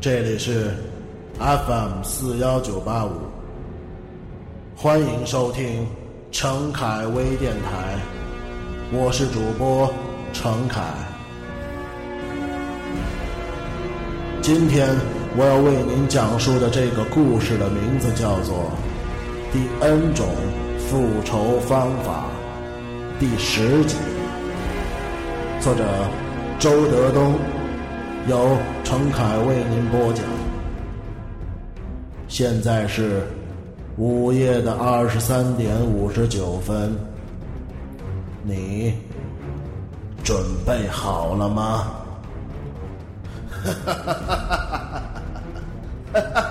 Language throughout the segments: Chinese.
这里是 FM 四幺九八五，欢迎收听程凯微电台，我是主播程凯。今天我要为您讲述的这个故事的名字叫做《第 N 种复仇方法》第十集，作者周德东，由程凯为您播讲。现在是午夜的二十三点五十九分，你准备好了吗？哈哈哈哈哈哈！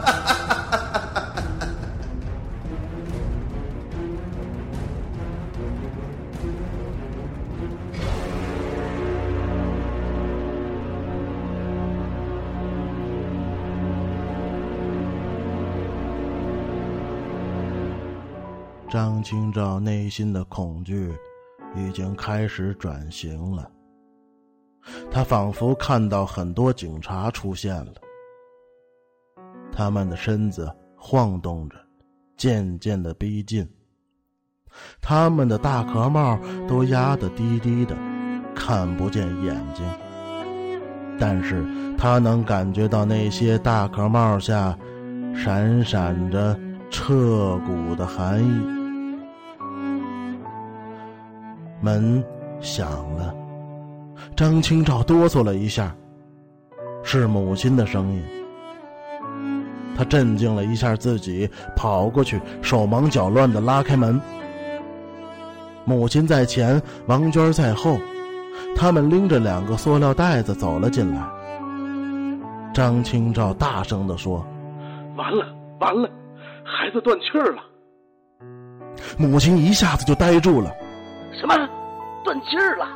清照内心的恐惧已经开始转型了。他仿佛看到很多警察出现了，他们的身子晃动着，渐渐的逼近。他们的大壳帽都压得低低的，看不见眼睛。但是他能感觉到那些大壳帽下闪闪着彻骨的寒意。门响了。张清照哆嗦了一下，是母亲的声音。他镇静了一下自己，跑过去，手忙脚乱的拉开门。母亲在前，王娟在后，他们拎着两个塑料袋子走了进来。张清照大声的说：“完了，完了，孩子断气儿了！”母亲一下子就呆住了：“什么？断气儿了？”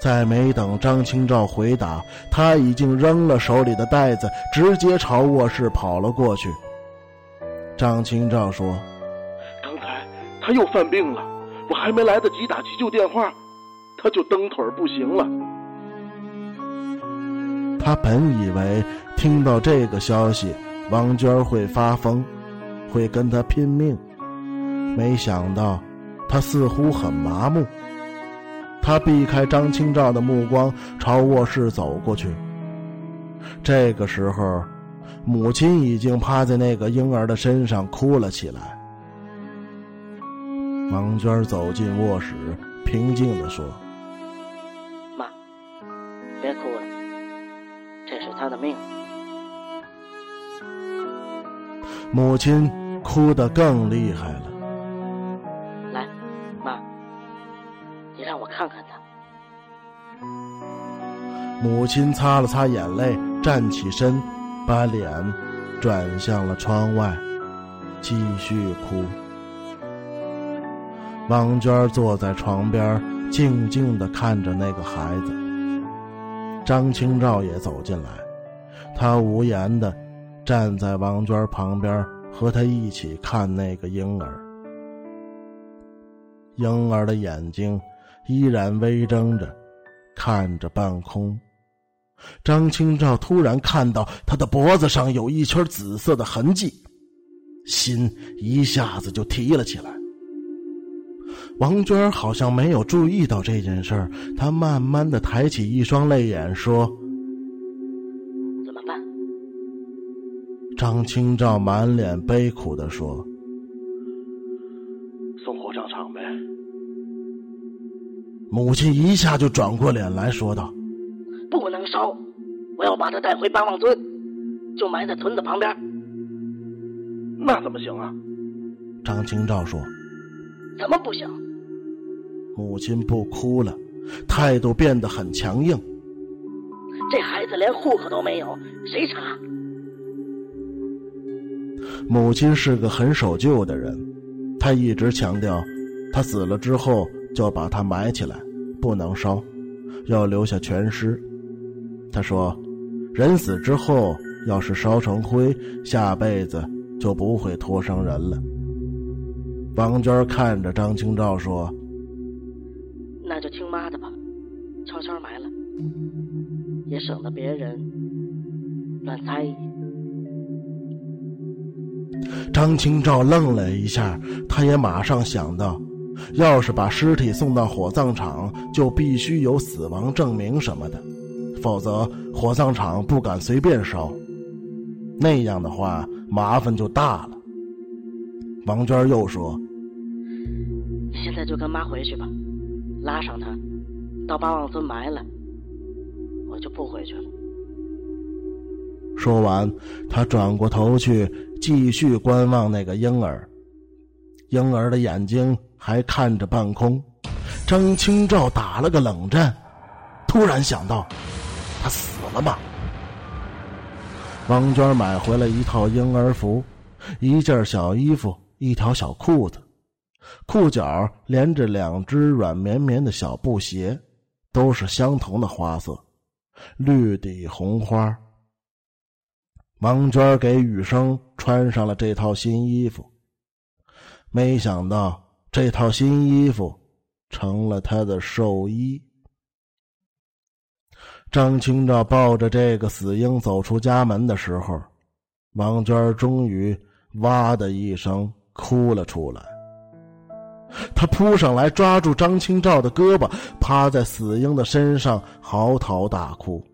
再没等张清照回答，他已经扔了手里的袋子，直接朝卧室跑了过去。张清照说：“刚才他又犯病了，我还没来得及打急救电话，他就蹬腿不行了。”他本以为听到这个消息，王娟会发疯，会跟他拼命，没想到他似乎很麻木。他避开张清照的目光，朝卧室走过去。这个时候，母亲已经趴在那个婴儿的身上哭了起来。王娟走进卧室，平静的说：“妈，别哭了，这是他的命。”母亲哭得更厉害了。看看他。母亲擦了擦眼泪，站起身，把脸转向了窗外，继续哭。王娟坐在床边，静静的看着那个孩子。张清照也走进来，她无言的站在王娟旁边，和她一起看那个婴儿。婴儿的眼睛。依然微睁着，看着半空。张清照突然看到他的脖子上有一圈紫色的痕迹，心一下子就提了起来。王娟好像没有注意到这件事儿，她慢慢的抬起一双泪眼说：“怎么办？”张清照满脸悲苦的说：“送火葬场呗。”母亲一下就转过脸来说道：“不能烧，我要把他带回八望村，就埋在屯子旁边。”那怎么行啊？张清照说：“怎么不行？”母亲不哭了，态度变得很强硬。这孩子连户口都没有，谁查？母亲是个很守旧的人，她一直强调，她死了之后。就把它埋起来，不能烧，要留下全尸。他说：“人死之后，要是烧成灰，下辈子就不会托生人了。”王娟看着张清照说：“那就听妈的吧，悄悄埋了，也省得别人乱猜疑。张清照愣了一下，他也马上想到，要是把尸体送到火葬场，就必须有死亡证明什么的，否则火葬场不敢随便烧。那样的话，麻烦就大了。王娟又说：“现在就跟妈回去吧，拉上她，到八望村埋了，我就不回去了。”说完，她转过头去。继续观望那个婴儿，婴儿的眼睛还看着半空。张清照打了个冷战，突然想到，他死了吗？王娟买回了一套婴儿服，一件小衣服，一条小裤子，裤脚连着两只软绵绵的小布鞋，都是相同的花色，绿底红花。王娟给雨生穿上了这套新衣服，没想到这套新衣服成了他的寿衣。张清照抱着这个死婴走出家门的时候，王娟终于哇的一声哭了出来。他扑上来抓住张清照的胳膊，趴在死婴的身上嚎啕大哭。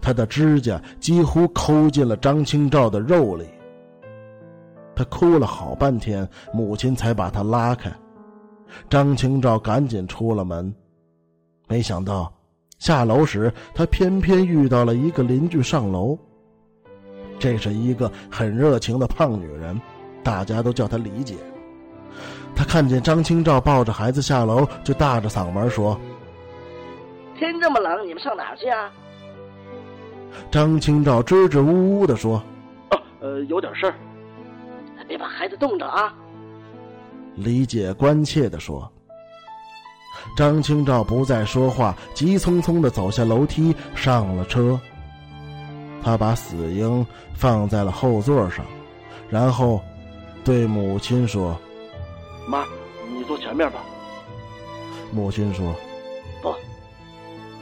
他的指甲几乎抠进了张清照的肉里。他哭了好半天，母亲才把他拉开。张清照赶紧出了门，没想到下楼时，他偏偏遇到了一个邻居上楼。这是一个很热情的胖女人，大家都叫她李姐。她看见张清照抱着孩子下楼，就大着嗓门说：“天这么冷，你们上哪儿去啊？”张清照支支吾吾的说：“哦，呃，有点事儿，别把孩子冻着啊。”李姐关切的说。张清照不再说话，急匆匆的走下楼梯，上了车。他把死婴放在了后座上，然后对母亲说：“妈，你坐前面吧。”母亲说：“不，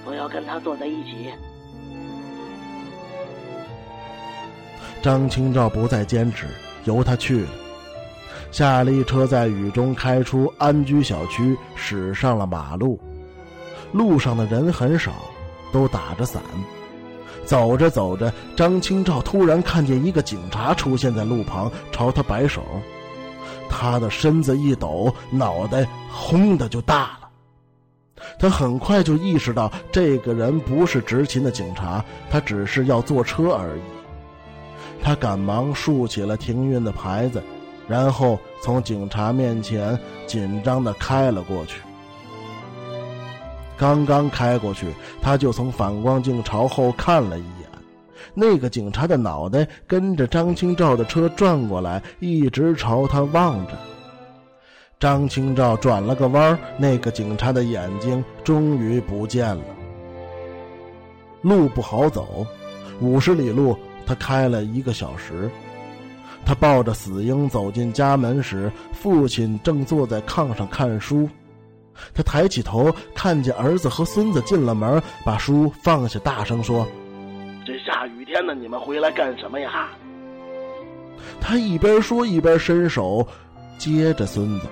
不要跟他坐在一起。”张清照不再坚持，由他去了。夏利车在雨中开出安居小区，驶上了马路。路上的人很少，都打着伞。走着走着，张清照突然看见一个警察出现在路旁，朝他摆手。他的身子一抖，脑袋轰的就大了。他很快就意识到，这个人不是执勤的警察，他只是要坐车而已。他赶忙竖起了停运的牌子，然后从警察面前紧张的开了过去。刚刚开过去，他就从反光镜朝后看了一眼，那个警察的脑袋跟着张清照的车转过来，一直朝他望着。张清照转了个弯，那个警察的眼睛终于不见了。路不好走，五十里路。他开了一个小时，他抱着死婴走进家门时，父亲正坐在炕上看书。他抬起头，看见儿子和孙子进了门，把书放下，大声说：“这下雨天的，你们回来干什么呀？”他一边说一边伸手接着孙子。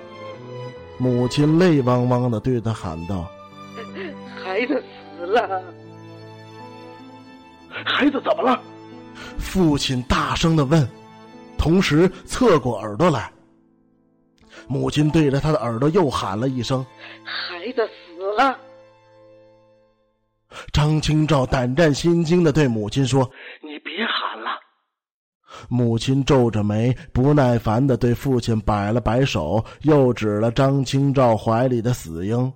母亲泪汪汪的对他喊道：“孩子死了，孩子怎么了？”父亲大声的问，同时侧过耳朵来。母亲对着他的耳朵又喊了一声：“孩子死了。”张清照胆战心惊的对母亲说：“你别喊了。”母亲皱着眉，不耐烦的对父亲摆了摆手，又指了张清照怀里的死婴。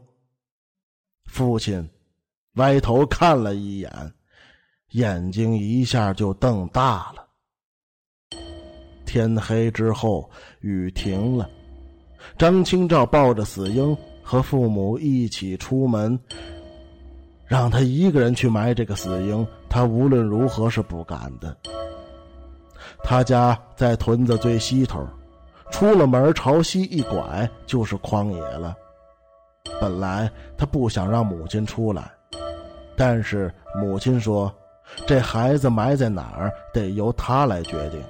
父亲歪头看了一眼。眼睛一下就瞪大了。天黑之后，雨停了。张清照抱着死婴和父母一起出门，让他一个人去埋这个死婴，他无论如何是不敢的。他家在屯子最西头，出了门朝西一拐就是旷野了。本来他不想让母亲出来，但是母亲说。这孩子埋在哪儿得由他来决定。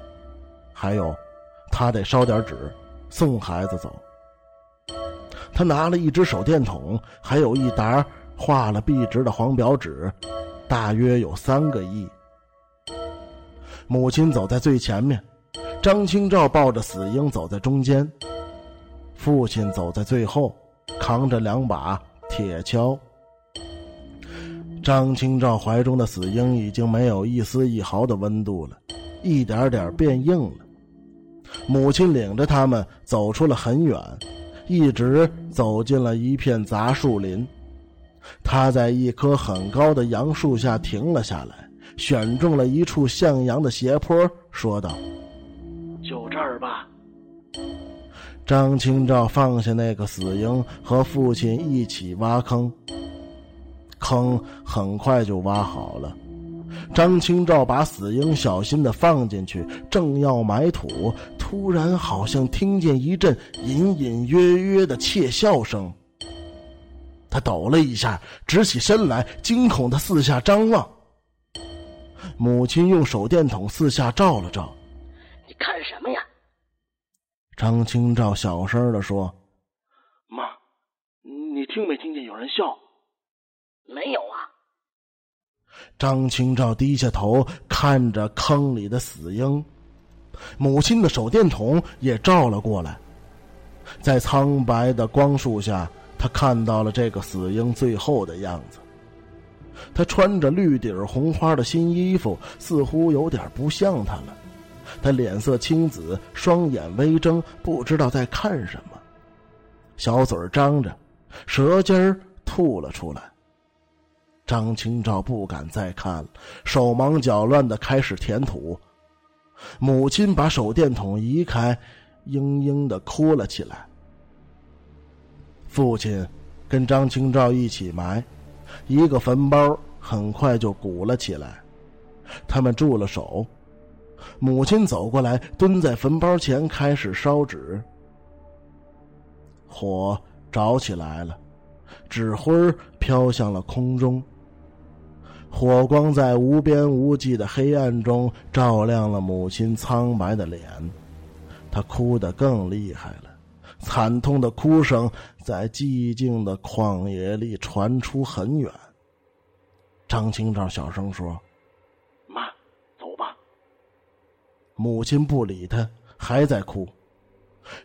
还有，他得烧点纸，送孩子走。他拿了一只手电筒，还有一沓画了壁纸的黄表纸，大约有三个亿。母亲走在最前面，张清照抱着死婴走在中间，父亲走在最后，扛着两把铁锹。张清照怀中的死婴已经没有一丝一毫的温度了，一点点变硬了。母亲领着他们走出了很远。一直走进了一片杂树林，他在一棵很高的杨树下停了下来，选中了一处向阳的斜坡，说道：“就这儿吧。”张清照放下那个死婴，和父亲一起挖坑。坑很快就挖好了。张清照把死婴小心的放进去，正要埋土，突然好像听见一阵隐隐约约的窃笑声。他抖了一下，直起身来，惊恐的四下张望。母亲用手电筒四下照了照：“你看什么呀？”张清照小声的说：“妈，你听没听见有人笑？”“没有啊。”张清照低下头看着坑里的死婴，母亲的手电筒也照了过来，在苍白的光束下，他看到了这个死婴最后的样子。他穿着绿底红花的新衣服，似乎有点不像他了。他脸色青紫，双眼微睁，不知道在看什么，小嘴张着，舌尖吐了出来。张清照不敢再看了，手忙脚乱的开始填土。母亲把手电筒移开，嘤嘤的哭了起来。父亲跟张清照一起埋，一个坟包很快就鼓了起来。他们住了手，母亲走过来，蹲在坟包前开始烧纸。火着起来了，纸灰飘向了空中。火光在无边无际的黑暗中照亮了母亲苍白的脸，她哭得更厉害了，惨痛的哭声在寂静的旷野里传出很远。张清照小声说：“妈，走吧。”母亲不理他，还在哭。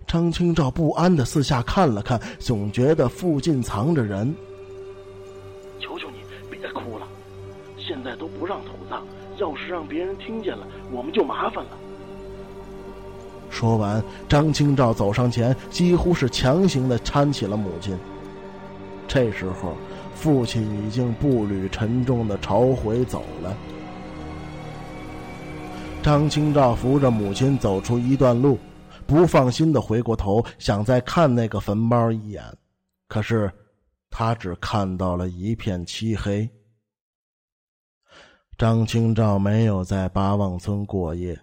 张清照不安的四下看了看，总觉得附近藏着人。要是让别人听见了，我们就麻烦了。说完，张清照走上前，几乎是强行的搀起了母亲。这时候，父亲已经步履沉重的朝回走了。张清照扶着母亲走出一段路，不放心的回过头，想再看那个坟包一眼，可是，他只看到了一片漆黑。张清照没有在八望村过夜，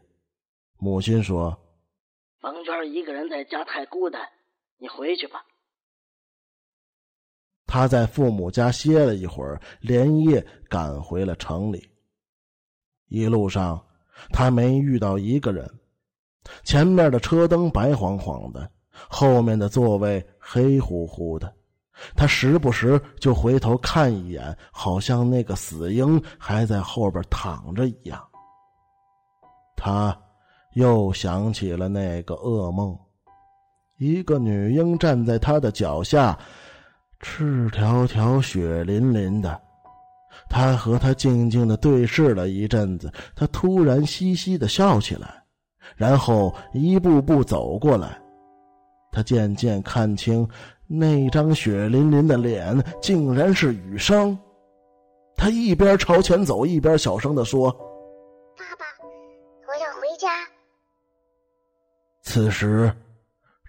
母亲说：“王娟一个人在家太孤单，你回去吧。”他在父母家歇了一会儿，连夜赶回了城里。一路上，他没遇到一个人，前面的车灯白晃晃的，后面的座位黑乎乎的。他时不时就回头看一眼，好像那个死婴还在后边躺着一样。他又想起了那个噩梦，一个女婴站在他的脚下，赤条条、血淋淋的。他和她静静的对视了一阵子，他突然嘻嘻的笑起来，然后一步步走过来。他渐渐看清。那张血淋淋的脸竟然是雨生，他一边朝前走，一边小声的说：“爸爸，我要回家。”此时，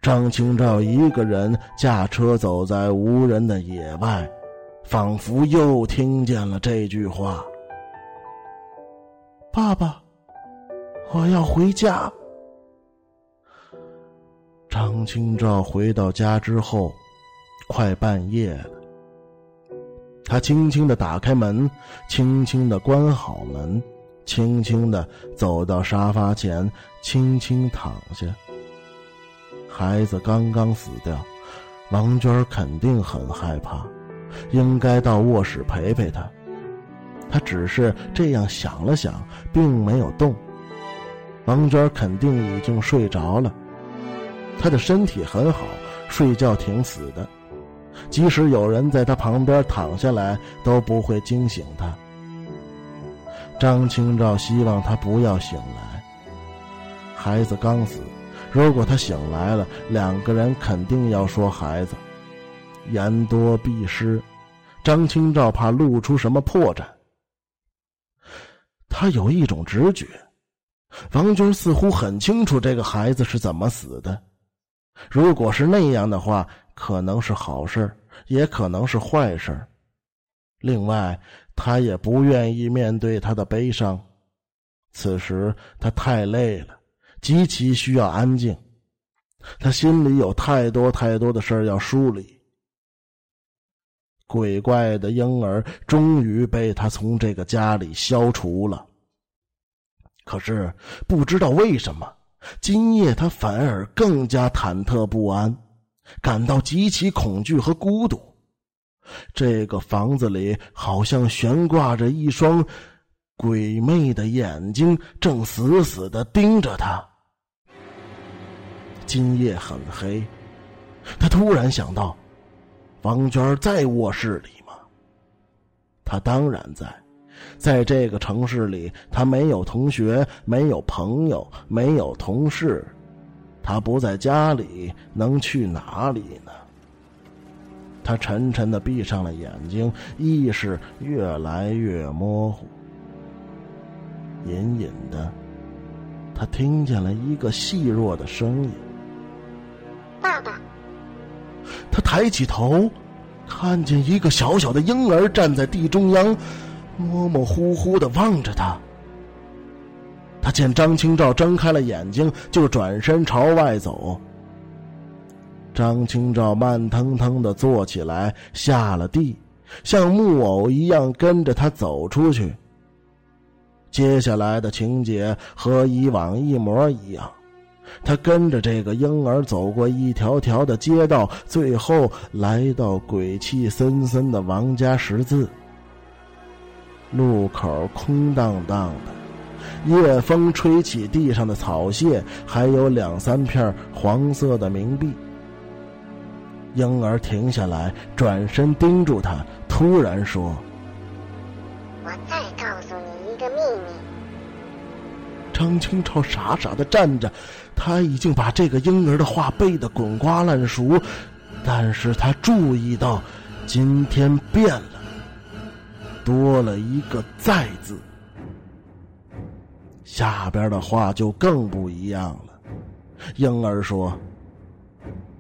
张清照一个人驾车走在无人的野外，仿佛又听见了这句话：“爸爸，我要回家。”张清照回到家之后。快半夜了，他轻轻的打开门，轻轻的关好门，轻轻的走到沙发前，轻轻躺下。孩子刚刚死掉，王娟肯定很害怕，应该到卧室陪陪他。他只是这样想了想，并没有动。王娟肯定已经睡着了，她的身体很好，睡觉挺死的。即使有人在他旁边躺下来，都不会惊醒他。张清照希望他不要醒来。孩子刚死，如果他醒来了，两个人肯定要说孩子。言多必失，张清照怕露出什么破绽。他有一种直觉，王军似乎很清楚这个孩子是怎么死的。如果是那样的话。可能是好事也可能是坏事另外，他也不愿意面对他的悲伤。此时他太累了，极其需要安静。他心里有太多太多的事要梳理。鬼怪的婴儿终于被他从这个家里消除了。可是不知道为什么，今夜他反而更加忐忑不安。感到极其恐惧和孤独，这个房子里好像悬挂着一双鬼魅的眼睛，正死死的盯着他。今夜很黑，他突然想到，王娟在卧室里吗？他当然在，在这个城市里，他没有同学，没有朋友，没有同事。他不在家里，能去哪里呢？他沉沉的闭上了眼睛，意识越来越模糊。隐隐的，他听见了一个细弱的声音：“爸爸。”他抬起头，看见一个小小的婴儿站在地中央，模模糊糊的望着他。见张清照睁开了眼睛，就转身朝外走。张清照慢腾腾的坐起来，下了地，像木偶一样跟着他走出去。接下来的情节和以往一模一样，他跟着这个婴儿走过一条条的街道，最后来到鬼气森森的王家十字路口，空荡荡的。夜风吹起地上的草屑，还有两三片黄色的冥币。婴儿停下来，转身盯住他，突然说：“我再告诉你一个秘密。”张清超傻傻的站着，他已经把这个婴儿的话背得滚瓜烂熟，但是他注意到，今天变了，多了一个“在”字。下边的话就更不一样了。婴儿说：“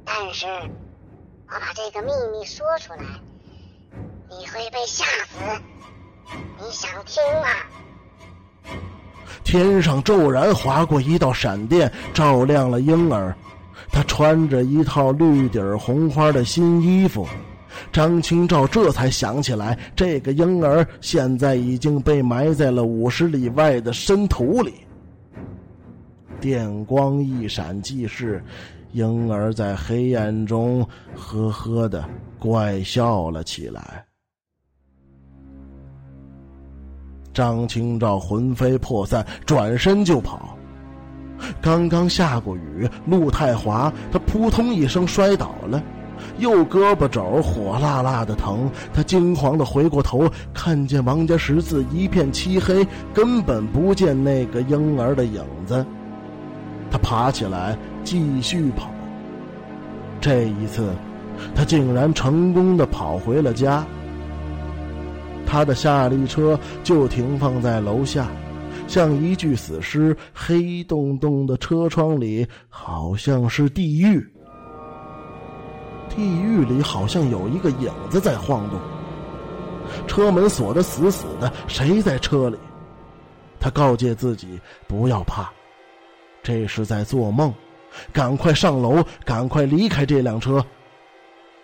但是，我把这个秘密说出来，你会被吓死。你想听吗？”天上骤然划过一道闪电，照亮了婴儿。他穿着一套绿底红花的新衣服。张清照这才想起来，这个婴儿现在已经被埋在了五十里外的深土里。电光一闪即逝，婴儿在黑暗中呵呵的怪笑了起来。张清照魂飞魄散，转身就跑。刚刚下过雨，路太滑，他扑通一声摔倒了。右胳膊肘火辣辣的疼，他惊慌的回过头，看见王家十字一片漆黑，根本不见那个婴儿的影子。他爬起来继续跑。这一次，他竟然成功的跑回了家。他的夏利车就停放在楼下，像一具死尸，黑洞洞的车窗里好像是地狱。地狱里好像有一个影子在晃动，车门锁得死死的，谁在车里？他告诫自己不要怕，这是在做梦，赶快上楼，赶快离开这辆车。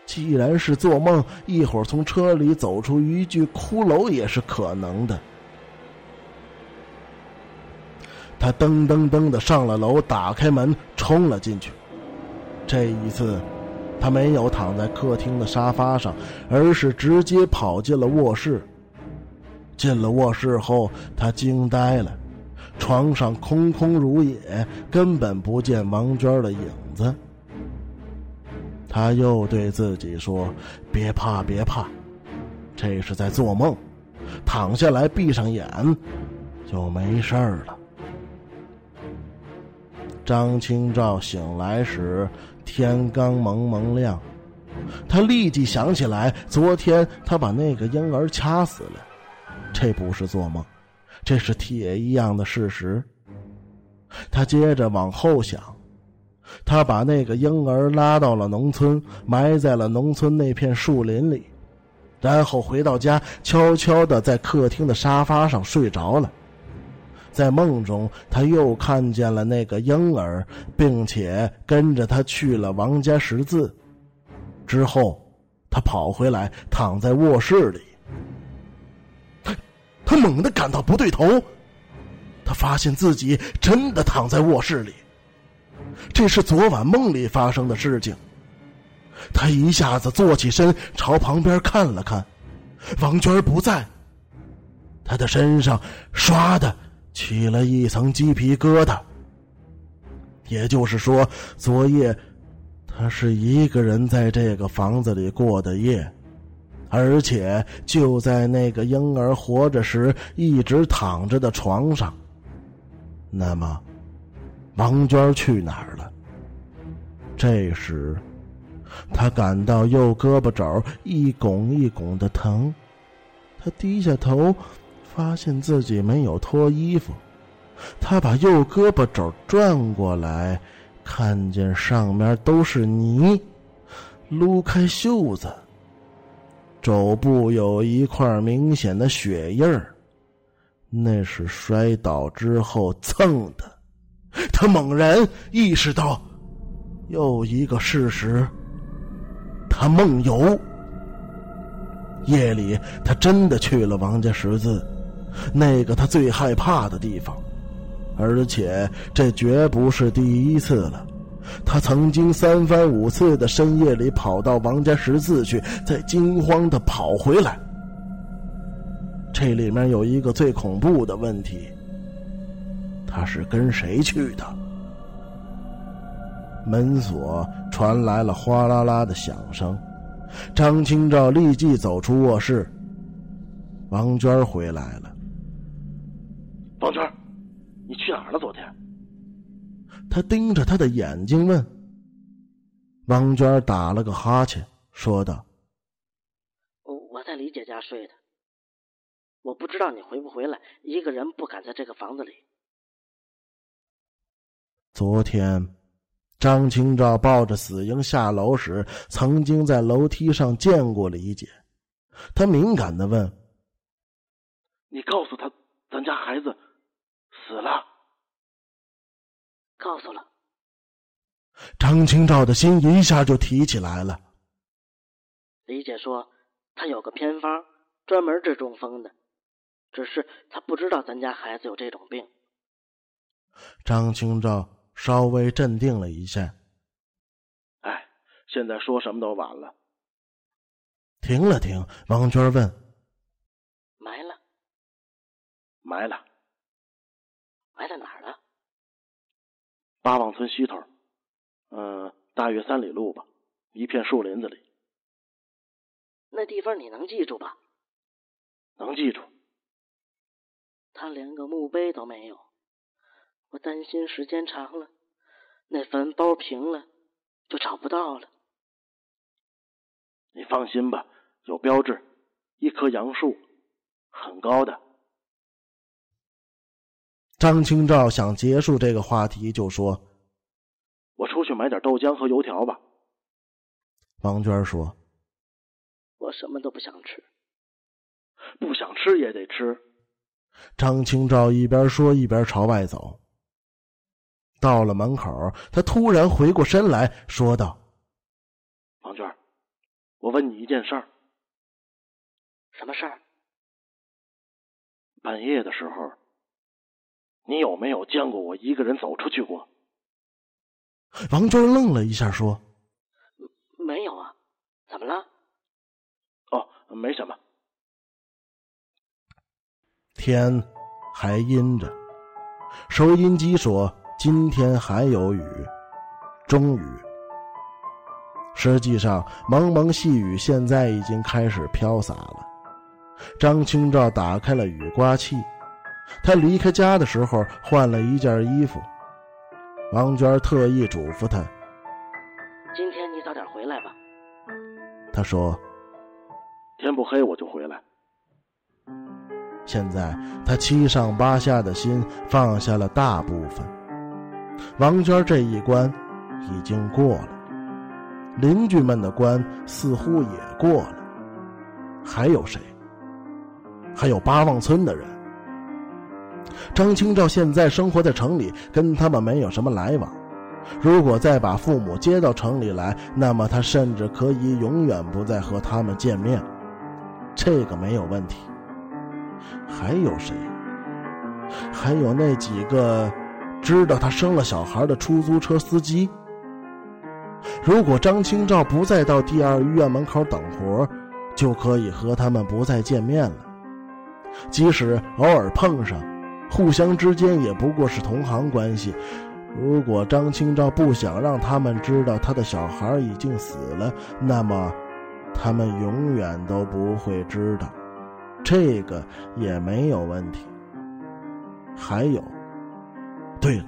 既然是做梦，一会儿从车里走出一具骷髅也是可能的。他噔噔噔的上了楼，打开门冲了进去。这一次，他没有躺在客厅的沙发上，而是直接跑进了卧室。进了卧室后，他惊呆了，床上空空如也，根本不见王娟的影子。他又对自己说：“别怕，别怕，这是在做梦，躺下来闭上眼，就没事了。”张清照醒来时，天刚蒙蒙亮，他立即想起来，昨天他把那个婴儿掐死了，这不是做梦，这是铁一样的事实。他接着往后想，他把那个婴儿拉到了农村，埋在了农村那片树林里，然后回到家，悄悄的在客厅的沙发上睡着了。在梦中，他又看见了那个婴儿，并且跟着他去了王家十字。之后，他跑回来，躺在卧室里。他，他猛地感到不对头，他发现自己真的躺在卧室里。这是昨晚梦里发生的事情。他一下子坐起身，朝旁边看了看，王娟不在。他的身上唰的。起了一层鸡皮疙瘩。也就是说，昨夜他是一个人在这个房子里过的夜，而且就在那个婴儿活着时一直躺着的床上。那么，王娟去哪儿了？这时，他感到右胳膊肘一拱一拱的疼，他低下头。发现自己没有脱衣服，他把右胳膊肘转过来，看见上面都是泥，撸开袖子，肘部有一块明显的血印儿，那是摔倒之后蹭的。他猛然意识到，又一个事实：他梦游。夜里，他真的去了王家十字。那个他最害怕的地方，而且这绝不是第一次了。他曾经三番五次的深夜里跑到王家十字去，再惊慌的跑回来。这里面有一个最恐怖的问题：他是跟谁去的？门锁传来了哗啦啦的响声，张清照立即走出卧室。王娟回来了。王娟，你去哪儿了？昨天，他盯着他的眼睛问。王娟打了个哈欠，说道：“我我在李姐家睡的，我不知道你回不回来，一个人不敢在这个房子里。”昨天，张清照抱着死婴下楼时，曾经在楼梯上见过李姐。他敏感的问：“你告诉他，咱家孩子？”死了，告诉了。张清照的心一下就提起来了。李姐说，她有个偏方，专门治中风的，只是她不知道咱家孩子有这种病。张清照稍微镇定了一下。哎，现在说什么都晚了。停了停，王娟问：“埋了？埋了。”埋在哪儿了？八望村西头，嗯，大约三里路吧，一片树林子里。那地方你能记住吧？能记住。他连个墓碑都没有，我担心时间长了，那坟包平了，就找不到了。你放心吧，有标志，一棵杨树，很高的。张清照想结束这个话题，就说：“我出去买点豆浆和油条吧。”王娟说：“我什么都不想吃，不想吃也得吃。”张清照一边说一边朝外走。到了门口，他突然回过身来说道：“王娟我问你一件事儿，什么事儿？半夜的时候，你有没有见过我一个人走出去过？王娟愣了一下，说：“没有啊，怎么了？”哦，没什么。天还阴着，收音机说今天还有雨，中雨。实际上，蒙蒙细雨现在已经开始飘洒了。张清照打开了雨刮器，他离开家的时候换了一件衣服。王娟特意嘱咐他：“今天你早点回来吧。”他说：“天不黑我就回来。”现在他七上八下的心放下了大部分。王娟这一关已经过了，邻居们的关似乎也过了，还有谁？还有八望村的人。张清照现在生活在城里，跟他们没有什么来往。如果再把父母接到城里来，那么他甚至可以永远不再和他们见面，这个没有问题。还有谁？还有那几个知道他生了小孩的出租车司机。如果张清照不再到第二医院门口等活，就可以和他们不再见面了。即使偶尔碰上。互相之间也不过是同行关系。如果张清照不想让他们知道他的小孩已经死了，那么他们永远都不会知道。这个也没有问题。还有，对了，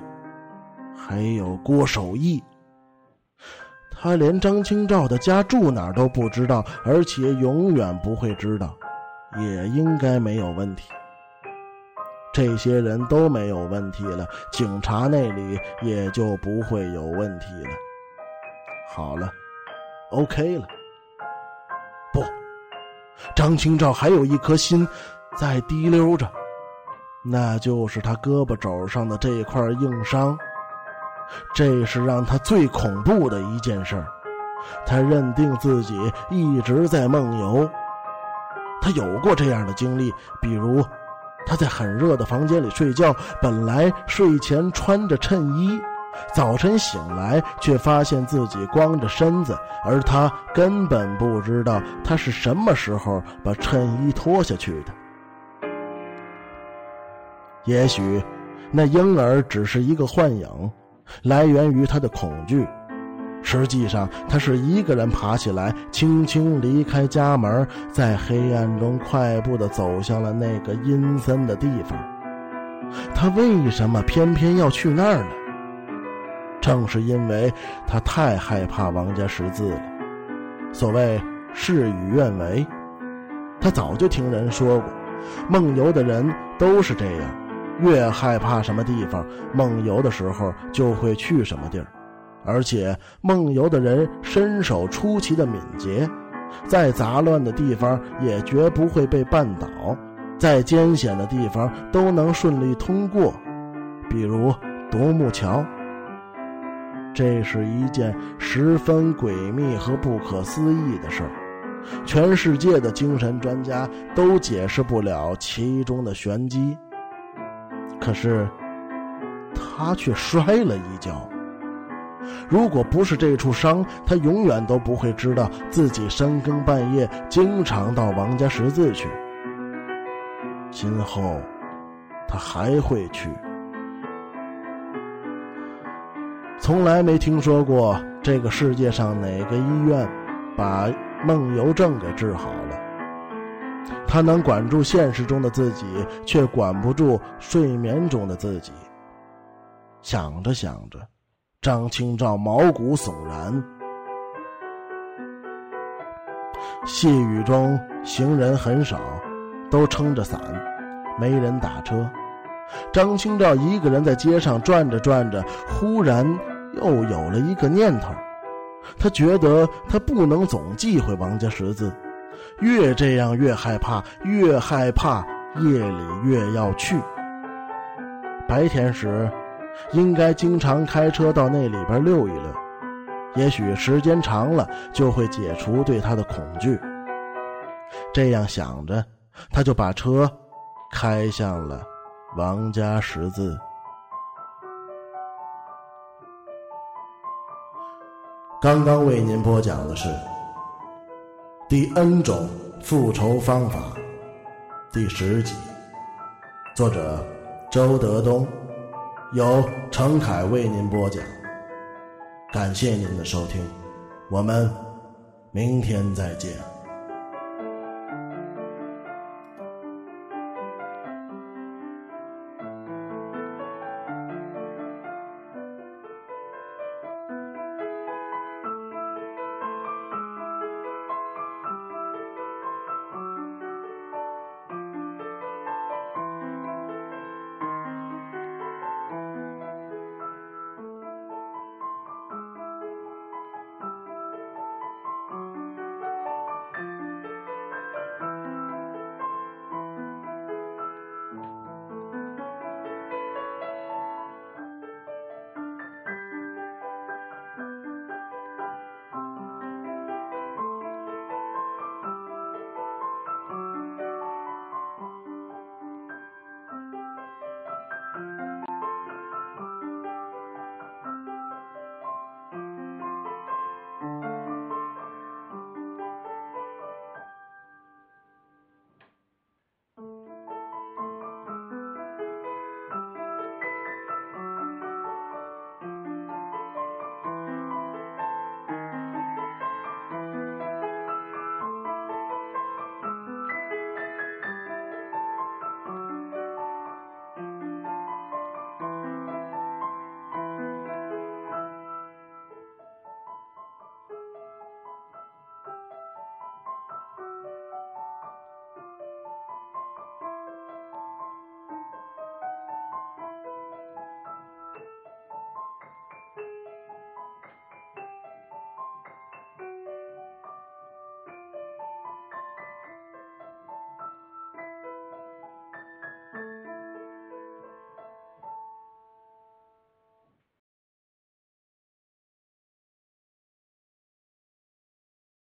还有郭守义。他连张清照的家住哪儿都不知道，而且永远不会知道，也应该没有问题。这些人都没有问题了，警察那里也就不会有问题了。好了，OK 了。不，张清照还有一颗心在滴溜着，那就是他胳膊肘上的这块硬伤。这是让他最恐怖的一件事。他认定自己一直在梦游。他有过这样的经历，比如。他在很热的房间里睡觉，本来睡前穿着衬衣，早晨醒来却发现自己光着身子，而他根本不知道他是什么时候把衬衣脱下去的。也许，那婴儿只是一个幻影，来源于他的恐惧。实际上，他是一个人爬起来，轻轻离开家门，在黑暗中快步的走向了那个阴森的地方。他为什么偏偏要去那儿呢？正是因为他太害怕王家十字了。所谓事与愿违，他早就听人说过，梦游的人都是这样，越害怕什么地方，梦游的时候就会去什么地儿。而且梦游的人身手出奇的敏捷，再杂乱的地方也绝不会被绊倒，再艰险的地方都能顺利通过，比如独木桥。这是一件十分诡秘和不可思议的事儿，全世界的精神专家都解释不了其中的玄机。可是，他却摔了一跤。如果不是这处伤，他永远都不会知道自己深更半夜经常到王家十字去。今后，他还会去。从来没听说过这个世界上哪个医院把梦游症给治好了。他能管住现实中的自己，却管不住睡眠中的自己。想着想着。张清照毛骨悚然。细雨中，行人很少，都撑着伞，没人打车。张清照一个人在街上转着转着，忽然又有了一个念头。他觉得他不能总忌讳王家十字，越这样越害怕，越害怕夜里越要去。白天时。应该经常开车到那里边溜一溜，也许时间长了就会解除对他的恐惧。这样想着，他就把车开向了王家十字。刚刚为您播讲的是《第 N 种复仇方法》第十集，作者周德东，由程凯为您播讲。感谢您的收听，我们明天再见。